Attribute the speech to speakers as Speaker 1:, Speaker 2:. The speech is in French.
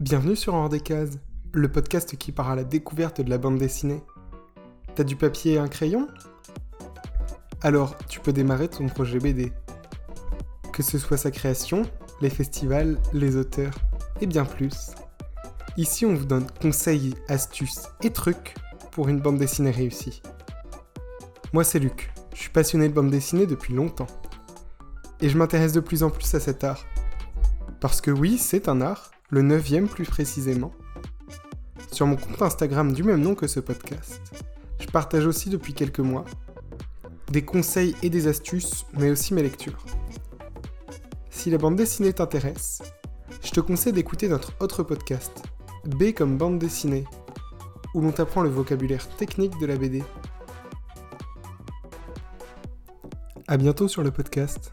Speaker 1: Bienvenue sur Hors des Cases, le podcast qui part à la découverte de la bande dessinée. T'as du papier et un crayon? Alors, tu peux démarrer ton projet BD. Que ce soit sa création, les festivals, les auteurs, et bien plus. Ici, on vous donne conseils, astuces et trucs pour une bande dessinée réussie. Moi, c'est Luc. Je suis passionné de bande dessinée depuis longtemps. Et je m'intéresse de plus en plus à cet art. Parce que oui, c'est un art, le neuvième plus précisément. Sur mon compte Instagram du même nom que ce podcast, je partage aussi depuis quelques mois des conseils et des astuces, mais aussi mes lectures. Si la bande dessinée t'intéresse, je te conseille d'écouter notre autre podcast, B comme bande dessinée, où l'on t'apprend le vocabulaire technique de la BD. A bientôt sur le podcast.